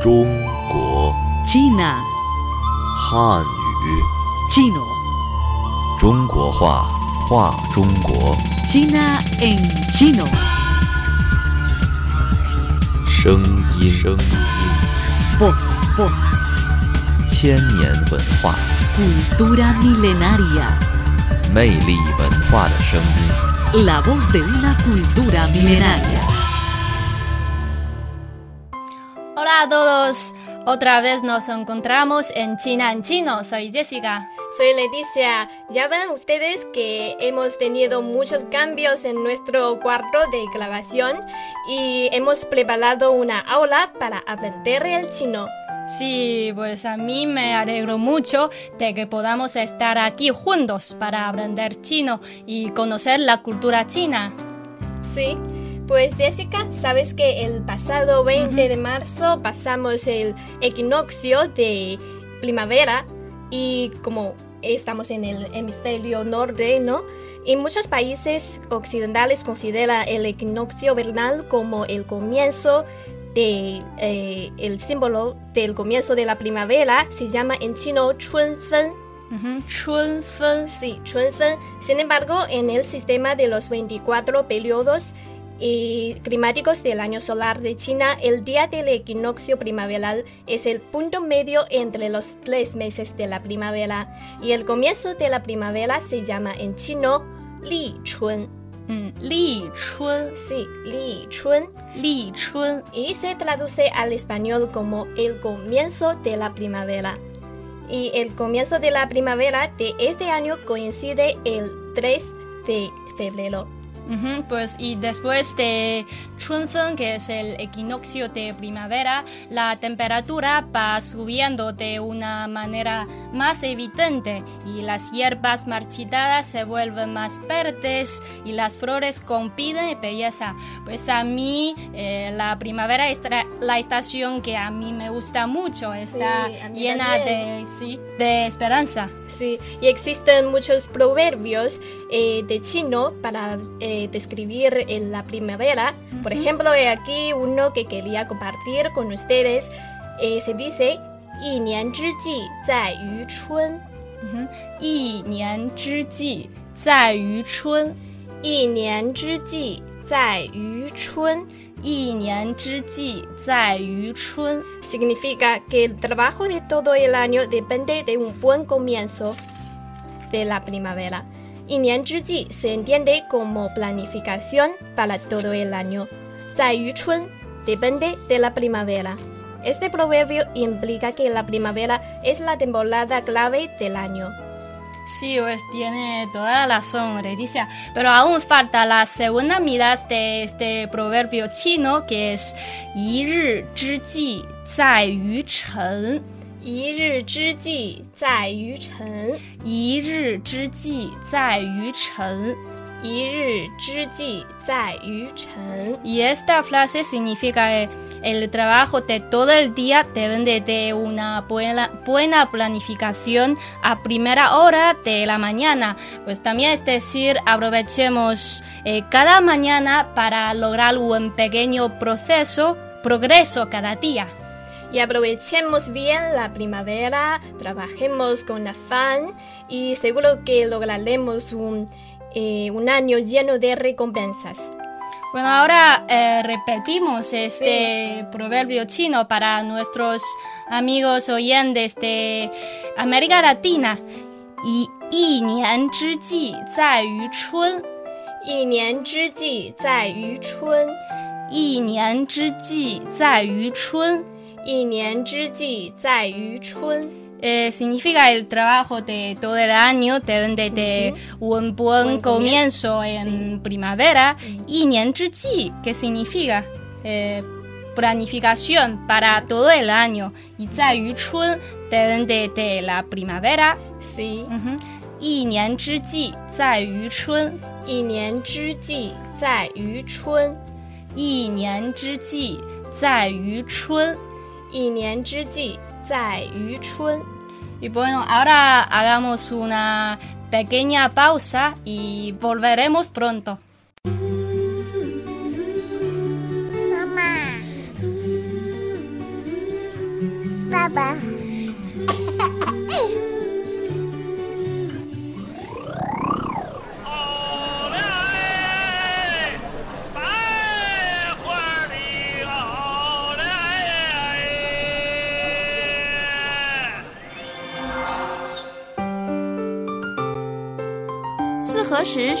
中国 China, 汉语 chino, 中国话话中国 China en chino. 声音声音 Voz, voz, 千年文化 cultura milenaria. 魅力文化的声音。 La voz de una cultura milenaria. Hola a todos, otra vez nos encontramos en China en chino. Soy Jessica. Soy Leticia. Ya ven ustedes que hemos tenido muchos cambios en nuestro cuarto de grabación y hemos preparado una aula para aprender el chino. Sí, pues a mí me alegro mucho de que podamos estar aquí juntos para aprender chino y conocer la cultura china. Sí. Pues Jessica, sabes que el pasado 20 de marzo pasamos el equinoccio de primavera y como estamos en el hemisferio norte, ¿no? En muchos países occidentales considera el equinoccio vernal como el comienzo de eh, el símbolo del comienzo de la primavera. Se llama en chino chunfen. Ujú, Chunfen. Sí, chunfen. Sin embargo, en el sistema de los 24 periodos y climáticos del año solar de China, el día del equinoccio primaveral es el punto medio entre los tres meses de la primavera y el comienzo de la primavera se llama en chino Li Chun. Mm, Li Chun. Sí, Li Chun Li Chun. y se traduce al español como el comienzo de la primavera. Y el comienzo de la primavera de este año coincide el 3 de febrero. Pues y después de Chunfen, que es el equinoccio de primavera, la temperatura va subiendo de una manera más evidente y las hierbas marchitadas se vuelven más verdes y las flores compiten belleza. Pues a mí eh, la primavera es la estación que a mí me gusta mucho, está Sí, llena de, sí, de esperanza. Y existen muchos proverbios eh, de chino para eh, describir en la primavera. Por ejemplo, he aquí uno que quería compartir con ustedes. Eh, se dice, y nian zhi ji zai yu chun. Y nian zhi zai yu chun. Y nian zhi zai yu chun. 一年之计在于春。 Significa que el trabajo de todo el año depende de un buen comienzo de la primavera. 一年之计 se entiende como planificación para todo el año. 在于春 depende de la primavera. Este proverbio implica que la primavera es la temporada clave del año. Sí, pues tiene toda la razón, Leticia. Pero aún falta la segunda mitad de este proverbio chino, que es 一日之计在于晨。一日之计在于晨。一日之计在于晨。 一日之计在于晨。 Y esta frase significa que el trabajo de todo el día depende de una buena, buena planificación a primera hora de la mañana. Pues también es decir, aprovechemos eh, cada mañana para lograr un pequeño proceso, progreso cada día. y aprovechemos bien la primavera, trabajemos con afán y seguro que lograremos un, eh, un año lleno de recompensas. Bueno, ahora eh, repetimos este proverbio chino para nuestros amigos oyentes de América Latina. Y, y nian zhi ji zai yu chun. Y nian zhi ji zai yu chun. Y nian zhi ji zai chun. Y nian zhi ji zai chun. Eh, significa el trabajo de todo el año, te de, un buen, buen comienzo, en primavera, uh -huh. y nian que significa eh, planificación para todo el año, y zai yu chun, deben de, la primavera. Sí. Uh -huh. Y nian zhi, zai yu chun. Y nian zhi, zai yu chun. Y nian zhi, zai yu chun. Y nian zhi, zai yu. Y bueno, ahora hagamos una pequeña pausa y volveremos pronto.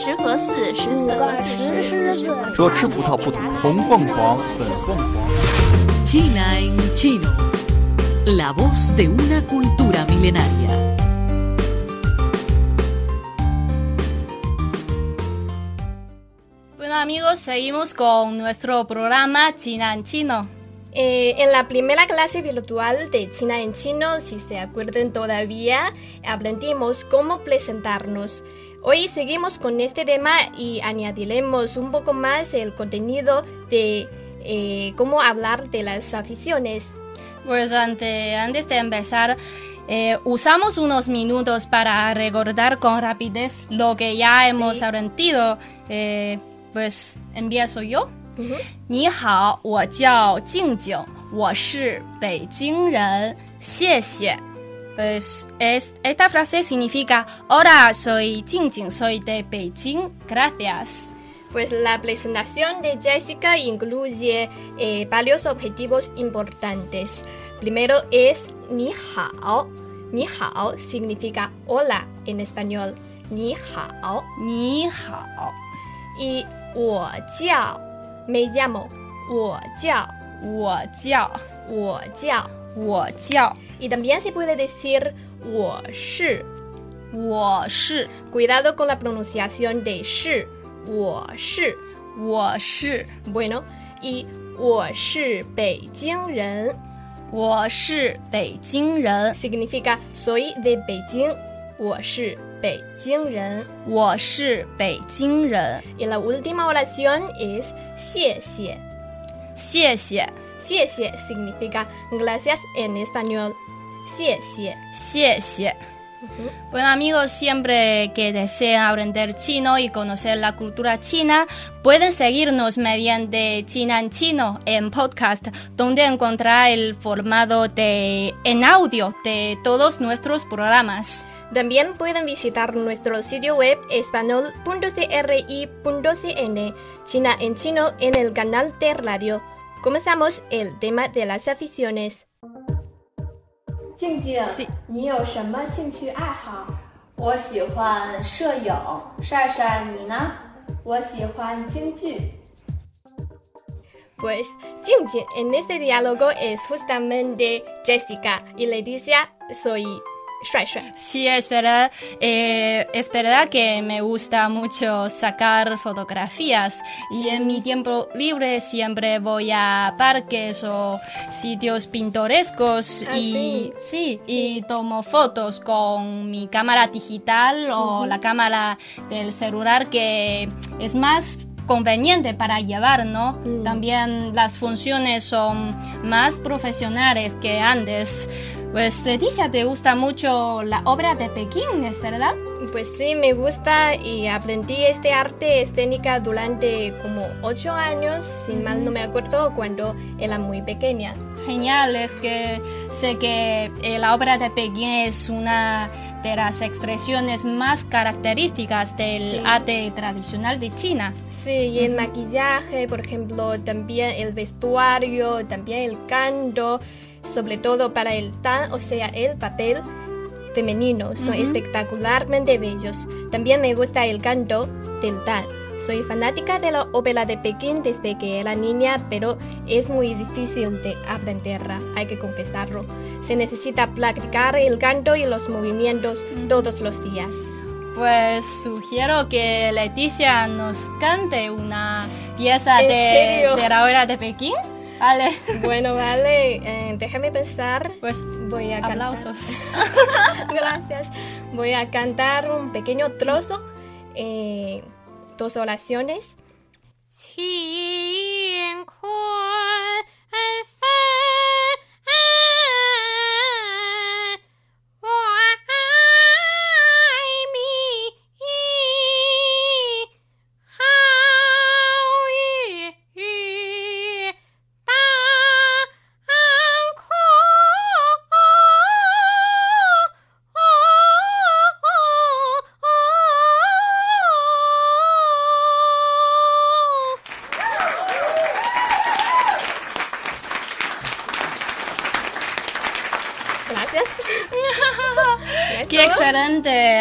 十，十合四，十四合四十，四十合说吃葡萄不吐红凤凰，粉凤凰。 China en chino. La voz de una cultura milenaria. Bueno amigos, seguimos con nuestro programa China en chino. Eh, en la primera clase virtual de China en chino, si se acuerdan todavía, aprendimos cómo presentarnos. Hoy seguimos con este tema y añadiremos un poco más el contenido de eh, cómo hablar de las aficiones. Pues ante- antes de empezar, eh, usamos unos minutos para recordar con rapidez lo que ya hemos aprendido. Eh, pues empiezo yo. 你好，我叫静静，我是北京人，谢谢。 pues es, esta frase significa, hola, soy Jingjing, soy de Beijing, gracias. Pues la presentación de Jessica incluye eh, varios objetivos importantes. Primero es ni hao. Ni hao significa hola en español. Ni hao. Ni hao. Y wo jiao. Me llamo. Wo jiao. 我叫 Y también se puede decir 我是.我是 Cuidado con la pronunciación de 是.我是.我是 Bueno, y 我是北京人.我是北京人， significa soy de Beijing. 我是北京人.我是北京人， Y la última oración es 谢谢.谢谢谢谢 xie significa gracias en español. Xie xie. Bueno amigos, siempre que desean aprender chino y conocer la cultura china, pueden seguirnos mediante China en Chino en podcast, donde encontrará el formato de, en audio de todos nuestros programas. También pueden visitar nuestro sitio web español.cri.cn, China en Chino en el canal de radio. Comenzamos el tema de las aficiones. Pues Jing en este diálogo es justamente Jessica y le dice a Sí, es verdad, eh, es verdad que me gusta mucho sacar fotografías y en mi tiempo libre siempre voy a parques o sitios pintorescos Ah, y sí. sí, y tomo fotos con mi cámara digital o la cámara del celular que es más conveniente para llevar, ¿no? Mm. También las funciones son más profesionales que antes. Pues Leticia, te gusta mucho la obra de Pekín, ¿es verdad? Pues sí, me gusta y aprendí este arte escénica durante como ocho años, si mal no me acuerdo, cuando era muy pequeña. Genial, es que sé que eh, la obra de Pekín es una de las expresiones más características del Sí. arte tradicional de China. Sí, y el maquillaje, por ejemplo, también el vestuario, también el canto, sobre todo para el tan, o sea, el papel femenino, son Ujú. espectacularmente bellos. También me gusta el canto del tan. Soy fanática de la ópera de Pekín desde que era niña, pero es muy difícil de aprenderla, hay que confesarlo. Se necesita practicar el canto y los movimientos todos los días. Pues sugiero que Leticia nos cante una pieza ¿En de, de la obra de Pekín. Vale, Bueno, vale, eh, déjame pensar. pues Voy a cantar. aplausos. Gracias. Voy a cantar un pequeño trozo, eh, dos oraciones. 乾坤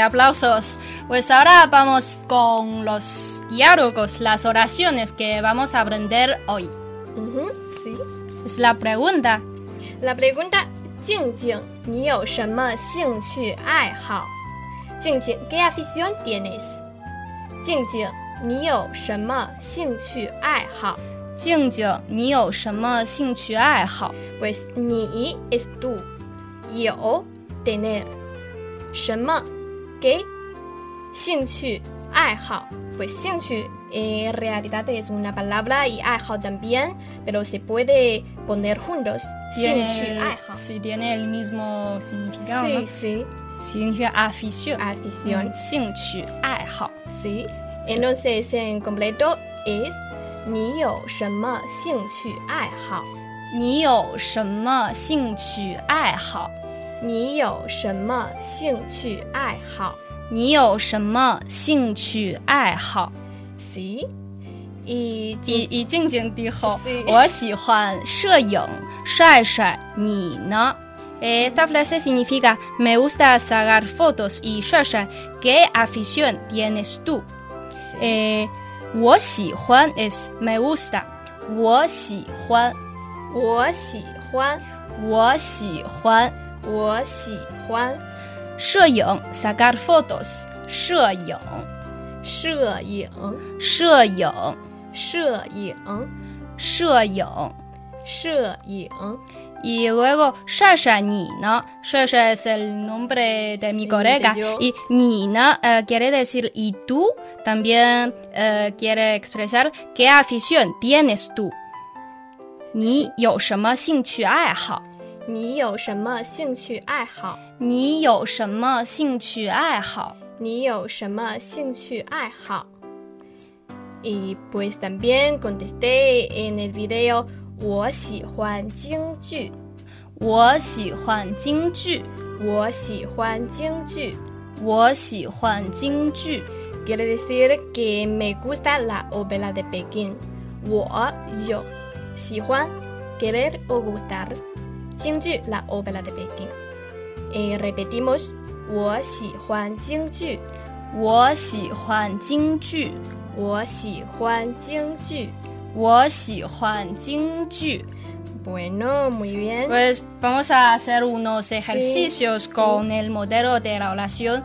aplausos. Pues ahora vamos con los diálogos, las oraciones que vamos a aprender hoy. Uh -huh, sí. Pues la pregunta. La pregunta, Jing Jing, Jing ¿qué afición tienes? Jing Jing, Pues ni es tú, yo tener. 什么 qué 兴趣爱好？Pues 兴趣 en realidad es una palabra y 爱好 también, pero se puede poner juntos. 兴趣 Tiene, 爱好。 sí, tiene el mismo significado, Sí, ¿no? sí, Significa afición. afición. 嗯兴趣爱好。 Sí. Entonces, en completo es 你有什么兴趣爱好？你有什么兴趣爱好？ 你有什么兴趣爱好你有什么兴趣爱好以以静静地后 Sí.，我喜欢摄影。帅帅，你呢？Esta frase significa me gusta sacar fotos y 帅帅，¿qué afición tienes tú？sí. 诶，我喜欢 is me gusta，我喜欢，我喜欢，我喜欢我喜欢摄影 sacar fotos，摄影，摄影，摄影，摄影，摄影。摄影。 Y luego, Shasha, Nina. Shasha es el nombre de mi Sí, colega. de yo. Y Nina eh, quiere decir y tú. También eh, quiere expresar qué afición tienes tú. 你有什么兴趣爱好？ 你有什么兴趣爱好？你有什么兴趣爱好？你有什么兴趣爱好？Y pues también contesté en el video 我喜欢京剧，我喜欢京剧。我喜欢京剧。我喜欢京剧。 Quiere decir que me gusta la ópera de Pekín. 我 yo 喜欢 querer o gustar 京剧 la ópera de Pekín. Y repetimos 我喜欢京剧，我喜欢京剧。我喜欢京剧。我喜欢京剧。 Bueno, muy bien. Pues vamos a hacer unos ejercicios con el modelo de la oración.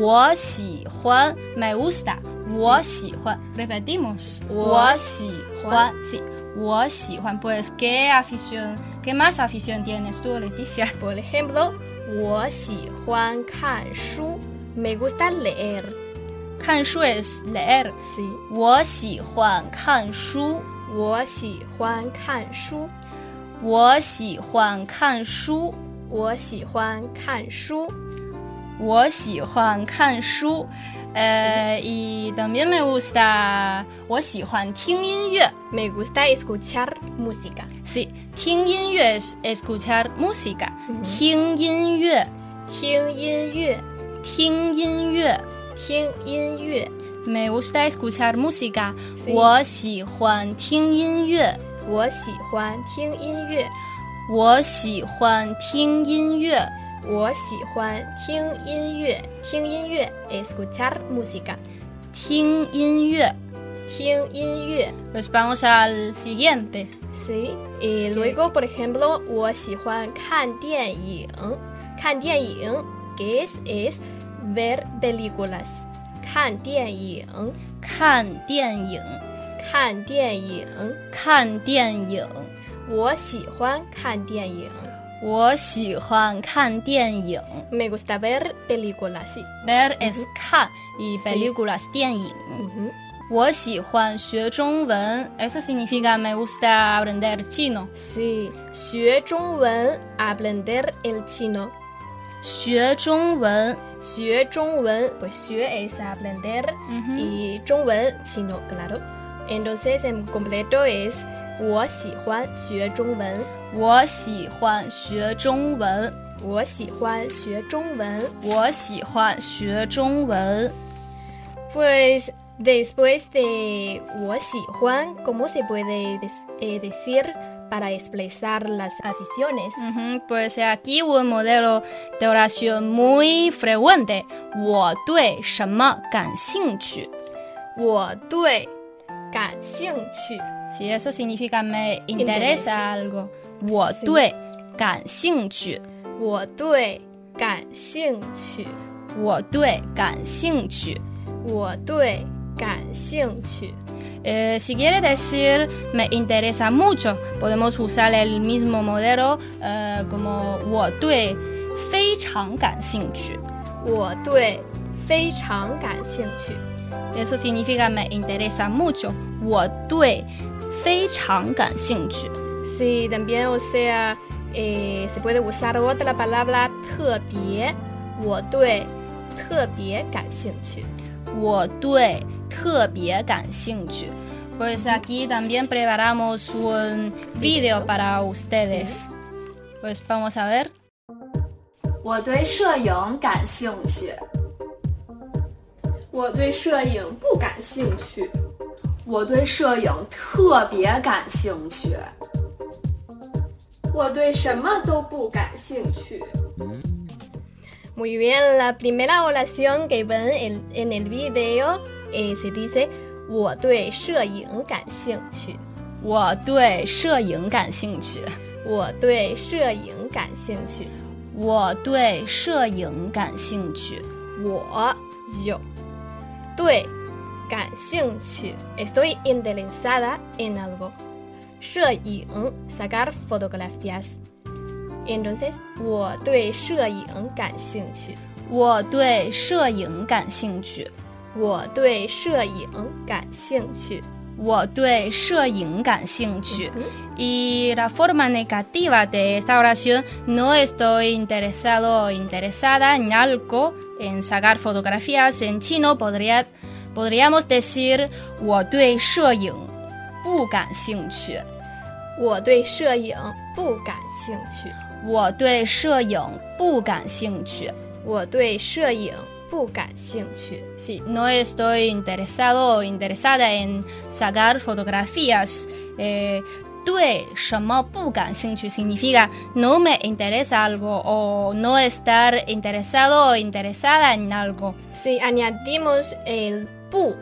我喜欢 me gusta. 我喜欢 repetimos. 我喜欢 sí. 我喜欢 pues qué afición, qué más afición tienes tú, Leticia? Por ejemplo, 我喜欢看书，me gusta leer. 看书 es leer. Sí. 我喜欢看书。我喜欢看书，我喜欢看书。我喜欢看书。我喜欢看书。呃，y también me gusta， 我喜欢听音乐。 Me gusta escuchar música. Sí，听音乐 es escuchar música，、听音乐，听音乐，听音乐。听音乐。 Me gusta escuchar música，、 Sí 我喜欢听音乐，我喜欢听音乐。我喜欢听音乐。 我喜欢听音乐。听音乐，escuchar música。听音乐。听音乐。 Pues vamos al siguiente。 Sí. Y luego, por ejemplo, 我喜欢看电影。看电影，que es es ver películas。看电影，看电影，看电影。看电影。我喜欢看电影。 我喜欢看电影。 Me gusta ver películas. Sí. Ver es 看，y películas 电影。 Ujú. 我喜欢学中文，eso significa me gusta aprender chino。 Sí. 学中文，aprender el chino. 学中文，学中文，pues 学 es aprender 嗯哼 y 中文 chino, claro. Entonces en completo es 我喜欢学中文， 我喜欢学中文，我喜欢学中文。我喜欢学中文。 Pues después de 我喜欢，¿cómo se puede des- eh, decir para expresar las aficiones. Ujú, Pues aquí un modelo de oración muy frecuente. 我对什么感兴趣?我对感兴趣， Si eso significa me interesa algo. 我对感兴趣.我对感兴趣，我对感兴趣.我对感兴趣。Eh, si quiere decir me interesa mucho, podemos usar el mismo modelo eh, como 我对非常感兴趣.我对非常感兴趣。Eso significa me interesa mucho. 我对非常感兴趣. Sí, también, o sea, eh, se puede usar otra palabra 特别，我对特别感兴趣。我对特别感兴趣. Pues aquí también preparamos un video para ustedes. Pues vamos a ver. 我对摄影感兴趣。我对摄影不感兴趣。我对摄影特别感兴趣。我对什么都不感兴趣。Muy bien, la primera oración que ven en, en el video eh, se dice 我对摄影感兴趣。我对摄影感兴趣。我对摄影感兴趣。我对摄影感兴趣。我 yo 对感兴趣 estoy interesada en algo 摄影 sacar fotografías entonces 我对摄影感兴趣我对摄影感兴趣。我对摄影感兴趣我对摄影感兴趣。Y la forma negativa de esta oración, no estoy interesado o interesada en algo, en sacar fotografías. En chino podría, podríamos decir 我对摄影不感兴趣。 我对摄影不感兴趣我对摄影不感兴趣。我对摄影不感兴趣 Sí, no estoy interesado o interesada en sacar fotografías. Eh, 对什么不感兴趣 significa no me interesa algo o no estar interesado o interesada en algo. si añadimos el pu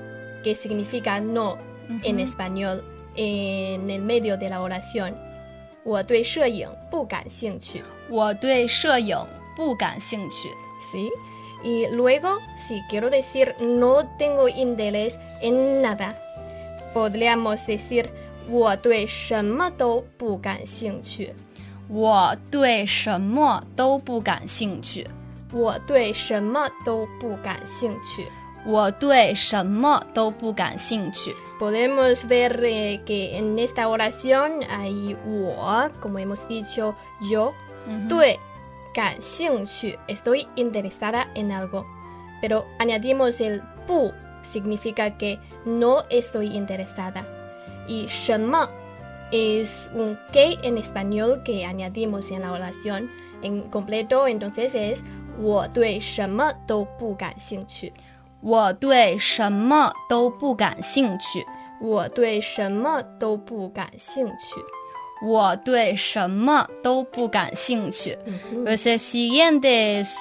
que significa no en español en el medio de la oración 我对摄影不感兴趣我对摄影不感兴趣。¿sí? Y luego, si quiero decir no tengo interés en nada, podríamos decir 我对什么都不感兴趣。我对什么都不感兴趣。我对什么都不感兴趣。我对什么都不感兴趣。 Podemos ver eh, que en esta oración hay 我, como hemos dicho, yo, 对感兴趣 estoy interesada en algo. Pero añadimos el 不 significa que no estoy interesada. Y 什么 es un que en español que añadimos en la oración en completo, entonces es 我对什么都不感兴趣。 我对什么都不感兴趣。我对什么都不感兴趣。我对什么都不感兴趣。Pues el siguiente es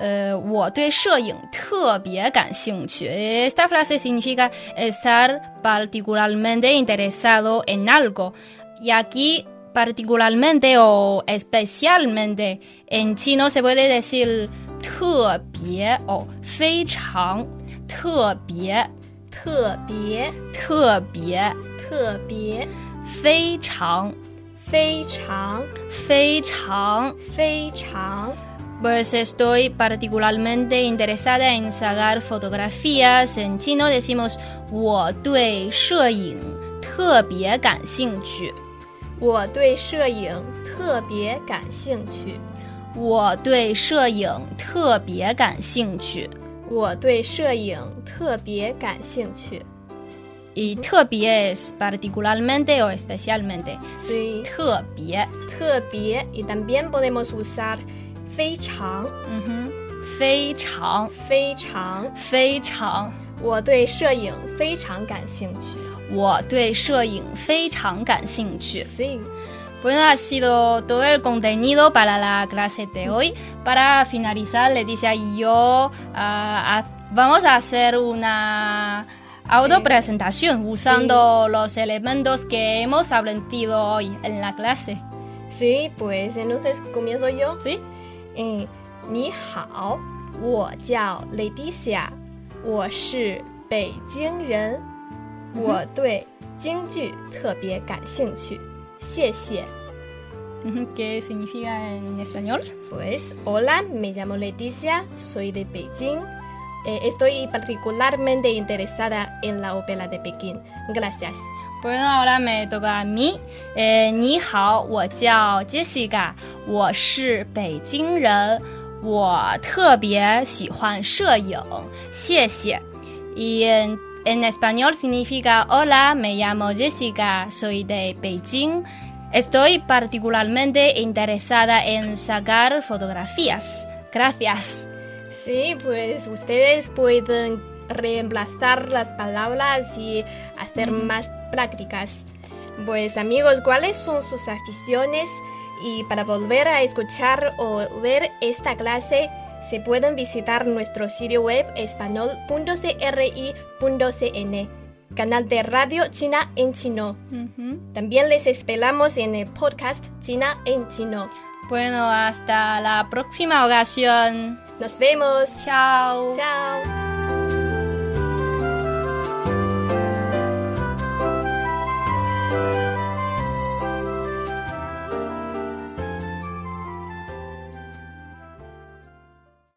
呃，我对摄影特别感兴趣。Esta frase significa estar particularmente interesado en algo. Y aquí particularmente o especialmente en chino se puede decir 特别哦非常特别特别特别特别非常非常非常非常 Pues estoy particularmente interesada en sacar fotografías. En chino decimos 我对摄影特别感兴趣。我对摄影特别感兴趣。我对摄影特别感兴趣。我对摄影特别感兴趣。Y 特别 es particularmente o especialmente. Sí. 特别特别 y también podemos usar 非常嗯哼，非常非常。非常。我对摄影非常感兴趣。我对摄影非常感兴趣。Sí. Bueno, ha sido todo el contenido para la clase de hoy. Para finalizar, Leticia y yo ah, ah, vamos a hacer una autopresentación usando los elementos que hemos aprendido hoy en la clase. Sí, pues entonces comienzo yo. ¿Sí? 嗯，你好，我叫 Leticia，我是北京人，我对京剧特别感兴趣， 谢谢。 Ujú, ¿Qué significa en español? Pues, hola, me llamo Leticia, soy de Beijing. Eh, estoy particularmente interesada en la ópera de Pekín. Gracias. Bueno, ahora me toca a mí. Eh, 你好，我叫 Jessica，我是北京人，我特别喜欢摄影，谢谢。Y en, español significa Hola, me llamo Jessica, soy de Beijing. Estoy particularmente interesada en sacar fotografías. Gracias. Sí, pues ustedes pueden reemplazar las palabras y hacer más prácticas. Pues amigos, ¿cuáles son sus aficiones? Y para volver a escuchar o ver esta clase, se pueden visitar nuestro sitio web espanol.cri.cn, canal de radio China en chino. También les esperamos en el podcast China en chino. Bueno, hasta la próxima ocasión. Nos vemos. Chao. Chao.